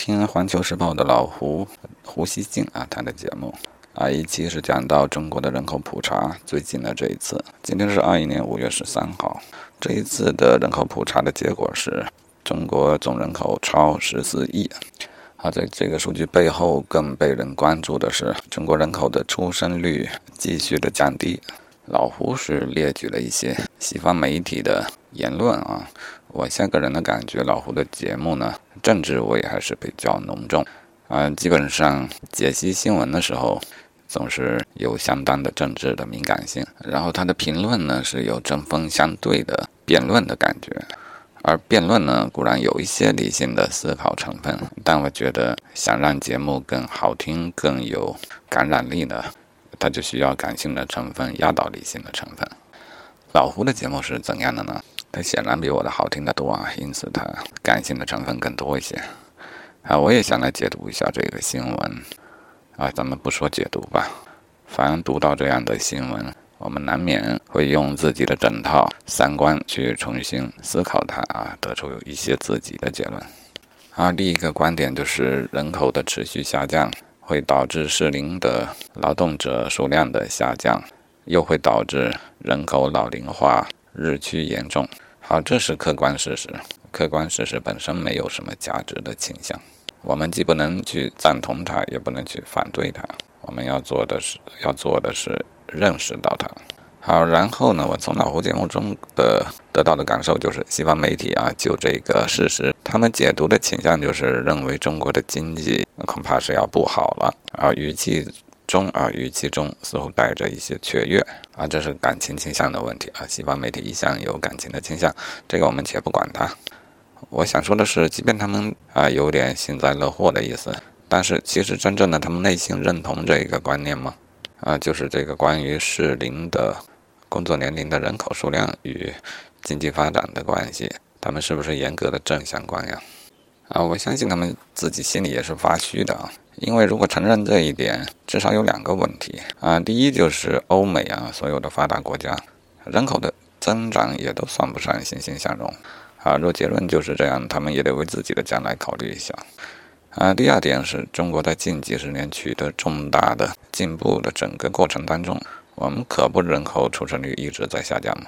听《环球时报》的老胡胡锡进啊，他的节目啊，一期是讲到中国的人口普查，最近的这一次，今天是二一年五月十三号，这一次的人口普查的结果是，中国总人口超十四亿。啊，在这个数据背后，更被人关注的是中国人口的出生率继续的降低。老胡是列举了一些西方媒体的言论啊，我现个人的感觉，老胡的节目呢，政治味还是比较浓重啊，基本上解析新闻的时候，总是有相当的政治的敏感性，然后他的评论呢，是有针锋相对的辩论的感觉。而辩论呢，固然有一些理性的思考成分，但我觉得想让节目更好听、更有感染力呢，它就需要感性的成分压倒理性的成分。老胡的节目是怎样的呢？它显然比我的好听得多啊，因此它感性的成分更多一些。啊，我也想来解读一下这个新闻。啊，咱们不说解读吧，凡读到这样的新闻。我们难免会用自己的整套三观去重新思考它啊，得出一些自己的结论。啊，第一个观点就是人口的持续下降会导致适龄的劳动者数量的下降，又会导致人口老龄化日趋严重。好，这是客观事实。客观事实本身没有什么价值的倾向，我们既不能去赞同它，也不能去反对它。我们要做的是，要做的是。认识到它，好，然后呢？我从老胡节目中的得到的感受就是，西方媒体啊，就这个事实，他们解读的倾向就是认为中国的经济恐怕是要不好了啊，语气中啊，语气中似乎带着一些雀跃啊，这是感情倾向的问题啊。西方媒体一向有感情的倾向，这个我们且不管它。我想说的是，即便他们啊有点幸灾乐祸的意思，但是其实真正的他们内心认同这一个观念吗？啊，就是这个关于适龄的工作年龄的人口数量与经济发展的关系，他们是不是严格的正相关呀？啊，我相信他们自己心里也是发虚的啊，因为如果承认这一点，至少有两个问题啊。第一就是欧美啊，所有的发达国家人口的增长也都算不上欣欣向荣啊。若结论就是这样，他们也得为自己的将来考虑一下。啊，第二点是中国在近几十年取得重大的进步的整个过程当中，我们可不人口出生率一直在下降嘛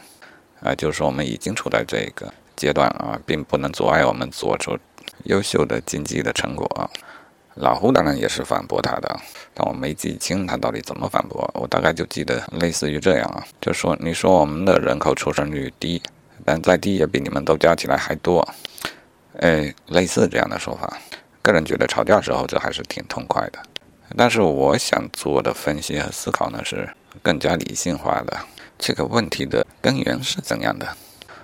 啊，就是说我们已经处在这个阶段啊，并不能阻碍我们做出优秀的经济的成果。老胡当然也是反驳他的，但我没记清他到底怎么反驳，我大概就记得类似于这样啊，就说你说我们的人口出生率低，但再低也比你们都加起来还多，哎，类似这样的说法。个人觉得吵架时候这还是挺痛快的，但是我想做的分析和思考呢是更加理性化的。这个问题的根源是怎样的？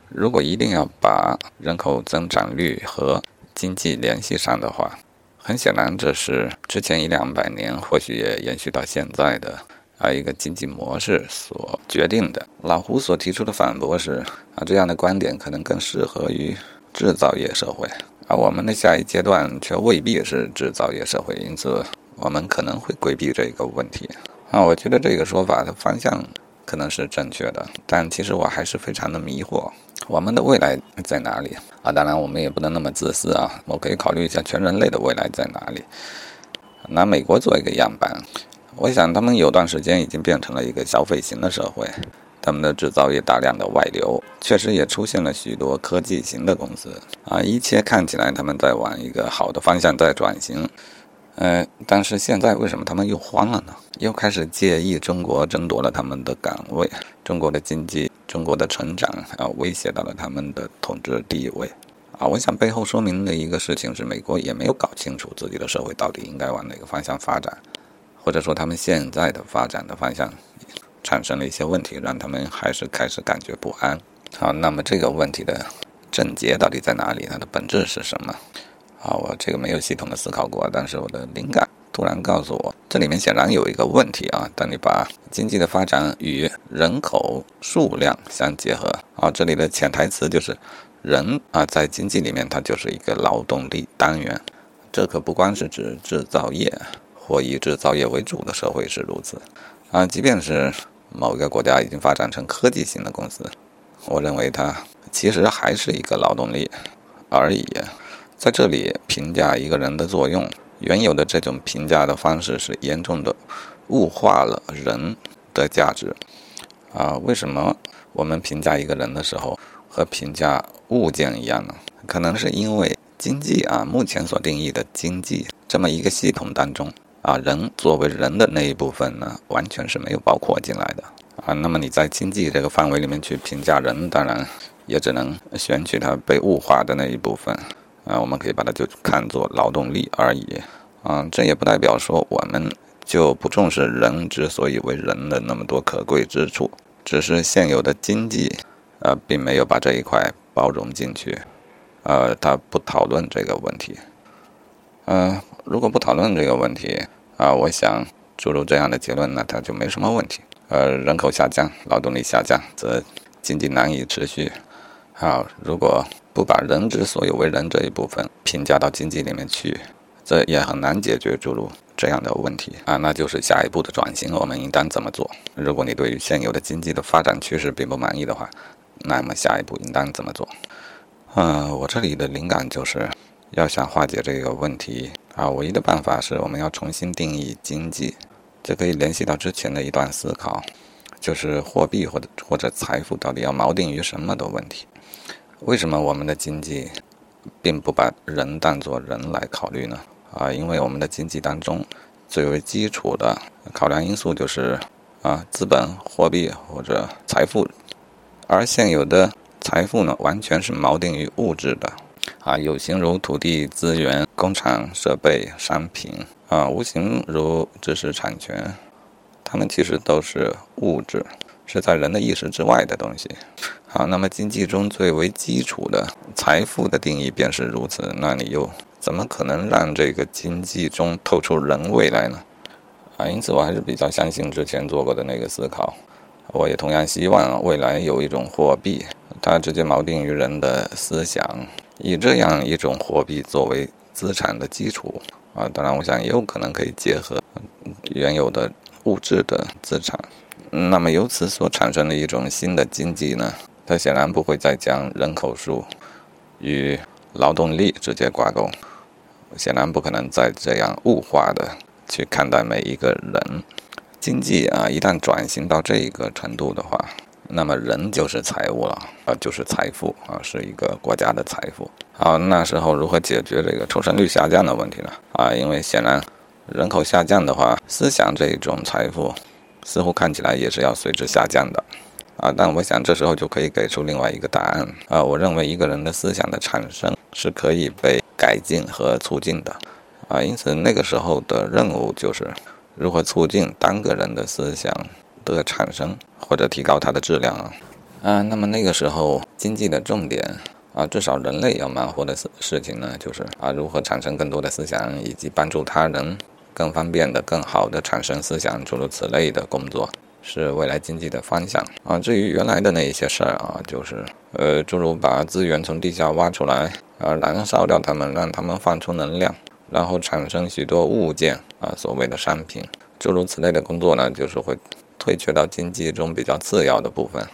如果一定要把人口增长率和经济联系上的话，很显然这是之前一两百年，或许也延续到现在的啊一个经济模式所决定的。老胡所提出的反驳是啊这样的观点可能更适合于制造业社会。而我们的下一阶段却未必是制造业社会，因此我们可能会规避这个问题。啊，我觉得这个说法的方向可能是正确的，但其实我还是非常的迷惑。我们的未来在哪里？啊，当然我们也不能那么自私啊，我可以考虑一下全人类的未来在哪里。拿美国做一个样板，我想他们有段时间已经变成了一个消费型的社会。他们的制造业大量的外流，确实也出现了许多科技型的公司啊，一切看起来他们在往一个好的方向在转型，呃，但是现在为什么他们又慌了呢？又开始介意中国争夺了他们的岗位，中国的经济、中国的成长啊，威胁到了他们的统治地位啊。我想背后说明的一个事情是，美国也没有搞清楚自己的社会到底应该往哪个方向发展，或者说他们现在的发展的方向。产生了一些问题，让他们还是开始感觉不安。好，那么这个问题的症结到底在哪里？它的本质是什么？啊，我这个没有系统的思考过，但是我的灵感突然告诉我，这里面显然有一个问题啊。当你把经济的发展与人口数量相结合，啊，这里的潜台词就是人啊，在经济里面它就是一个劳动力单元。这可不光是指制造业或以制造业为主的社会是如此啊，即便是。某一个国家已经发展成科技型的公司，我认为它其实还是一个劳动力而已。在这里评价一个人的作用，原有的这种评价的方式是严重的物化了人的价值。啊，为什么我们评价一个人的时候和评价物件一样呢？可能是因为经济啊，目前所定义的经济这么一个系统当中啊，人作为人的那一部分呢，完全是没有包括进来的啊。那么你在经济这个范围里面去评价人，当然也只能选取他被物化的那一部分啊。我们可以把它就看作劳动力而已啊。这也不代表说我们就不重视人之所以为人的那么多可贵之处，只是现有的经济呃，并没有把这一块包容进去。呃，他不讨论这个问题。嗯，如果不讨论这个问题啊，我想诸如这样的结论，那它就没什么问题。呃，人口下降，劳动力下降，则经济难以持续。好，如果不把人之所以为人这一部分评价到经济里面去，这也很难解决诸如这样的问题啊。那就是下一步的转型，我们应当怎么做？如果你对于现有的经济的发展趋势并不满意的话，那么下一步应当怎么做？嗯，我这里的灵感就是，要想化解这个问题啊，唯一的办法是我们要重新定义经济。这可以联系到之前的一段思考，就是货币或者或者财富到底要锚定于什么的问题。为什么我们的经济并不把人当作人来考虑呢？啊，因为我们的经济当中最为基础的考量因素就是啊，资本、货币或者财富，而现有的。财富呢，完全是锚定于物质的，啊，有形如土地资源、工厂设备、商品，啊，无形如知识产权，它们其实都是物质，是在人的意识之外的东西。好，那么经济中最为基础的财富的定义便是如此，那你又怎么可能让这个经济中透出人味来呢？啊，因此我还是比较相信之前做过的那个思考，我也同样希望未来有一种货币。它直接锚定于人的思想，以这样一种货币作为资产的基础啊，当然，我想也有可能可以结合原有的物质的资产，那么由此所产生的一种新的经济呢，它显然不会再将人口数与劳动力直接挂钩，显然不可能再这样物化的去看待每一个人。经济啊，一旦转型到这一个程度的话。那么人就是财物了，啊，就是财富啊，是一个国家的财富。好，那时候如何解决这个出生率下降的问题呢？啊，因为显然人口下降的话，思想这一种财富似乎看起来也是要随之下降的。啊，但我想这时候就可以给出另外一个答案。啊，我认为一个人的思想的产生是可以被改进和促进的。啊，因此那个时候的任务就是如何促进单个人的思想。的产生或者提高它的质量啊，啊，那么那个时候经济的重点啊，至少人类要忙活的事事情呢，就是啊，如何产生更多的思想，以及帮助他人更方便的、更好的产生思想，诸如此类的工作，是未来经济的方向啊。至于原来的那一些事儿啊，就是呃，诸如把资源从地下挖出来啊，燃烧掉它们，让它们放出能量，然后产生许多物件啊，所谓的商品，诸如此类的工作呢，就是会。退却到经济中比较次要的部分，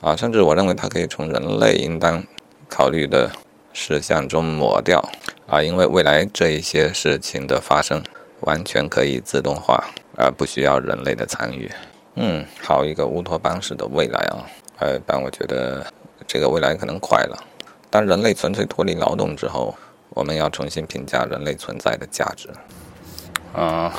啊，甚至我认为它可以从人类应当考虑的事项中抹掉，啊，因为未来这一些事情的发生完全可以自动化，而不需要人类的参与。嗯，好一个乌托邦式的未来啊！呃，但我觉得这个未来可能快了。当人类纯粹脱离劳动之后，我们要重新评价人类存在的价值。啊。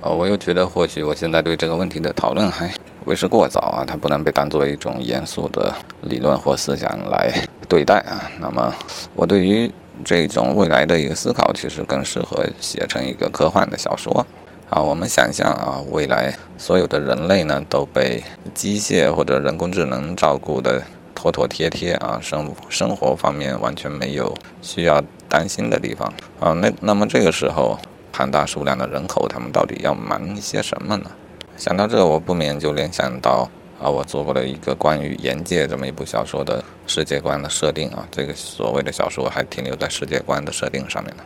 呃，我又觉得或许我现在对这个问题的讨论还为时过早啊，它不能被当做一种严肃的理论或思想来对待啊。那么，我对于这种未来的一个思考，其实更适合写成一个科幻的小说啊。我们想象啊，未来所有的人类呢都被机械或者人工智能照顾的妥妥帖帖啊，生生活方面完全没有需要担心的地方啊。那那么这个时候。庞大数量的人口，他们到底要忙一些什么呢？想到这，我不免就联想到啊，我做过了一个关于《岩界》这么一部小说的世界观的设定啊。这个所谓的小说还停留在世界观的设定上面呢。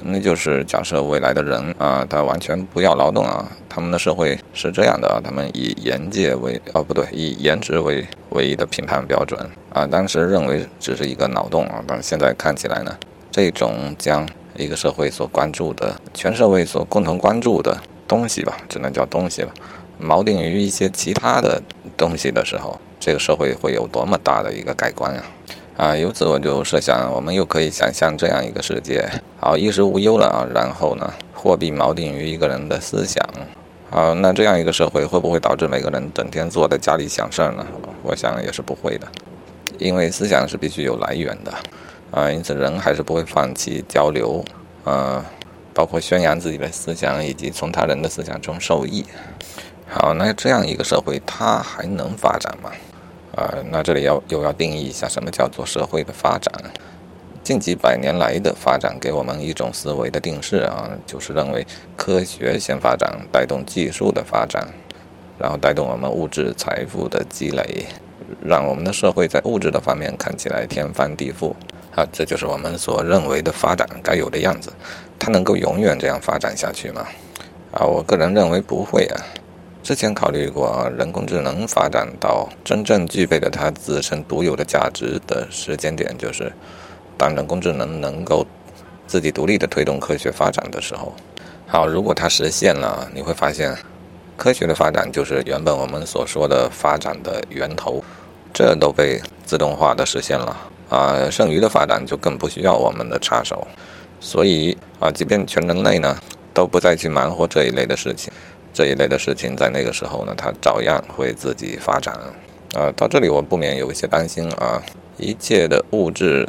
那就是假设未来的人啊，他完全不要劳动啊，他们的社会是这样的啊，他们以颜界为哦不对，以颜值为唯一的评判标准啊。当时认为只是一个脑洞啊，但现在看起来呢。这种将一个社会所关注的、全社会所共同关注的东西吧，只能叫东西了，锚定于一些其他的东西的时候，这个社会会有多么大的一个改观啊！啊，由此我就设想，我们又可以想象这样一个世界：好，衣食无忧了啊，然后呢，货币锚定于一个人的思想。好，那这样一个社会会不会导致每个人整天坐在家里想事儿呢？我想也是不会的，因为思想是必须有来源的。啊，因此人还是不会放弃交流，呃，包括宣扬自己的思想，以及从他人的思想中受益。好，那这样一个社会，它还能发展吗？啊，那这里要又要定义一下什么叫做社会的发展。近几百年来的发展给我们一种思维的定式啊，就是认为科学先发展，带动技术的发展，然后带动我们物质财富的积累，让我们的社会在物质的方面看起来天翻地覆。啊，这就是我们所认为的发展该有的样子，它能够永远这样发展下去吗？啊，我个人认为不会啊。之前考虑过，人工智能发展到真正具备了它自身独有的价值的时间点，就是当人工智能能够自己独立的推动科学发展的时候。好，如果它实现了，你会发现，科学的发展就是原本我们所说的发展的源头，这都被自动化的实现了。啊，剩余的发展就更不需要我们的插手，所以啊，即便全人类呢都不再去忙活这一类的事情，这一类的事情在那个时候呢，它照样会自己发展。啊，到这里我不免有一些担心啊，一切的物质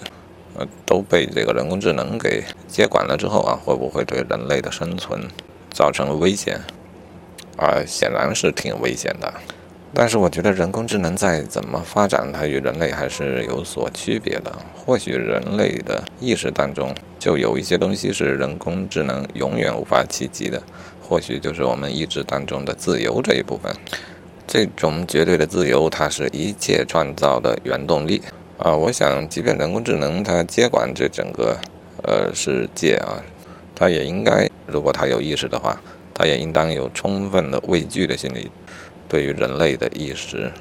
呃都被这个人工智能给接管了之后啊，会不会对人类的生存造成危险？啊，显然是挺危险的。但是我觉得人工智能再怎么发展，它与人类还是有所区别的。或许人类的意识当中就有一些东西是人工智能永远无法企及的，或许就是我们意志当中的自由这一部分。这种绝对的自由，它是一切创造的原动力啊！我想，即便人工智能它接管这整个呃世界啊，它也应该，如果它有意识的话，它也应当有充分的畏惧的心理。对于人类的意识。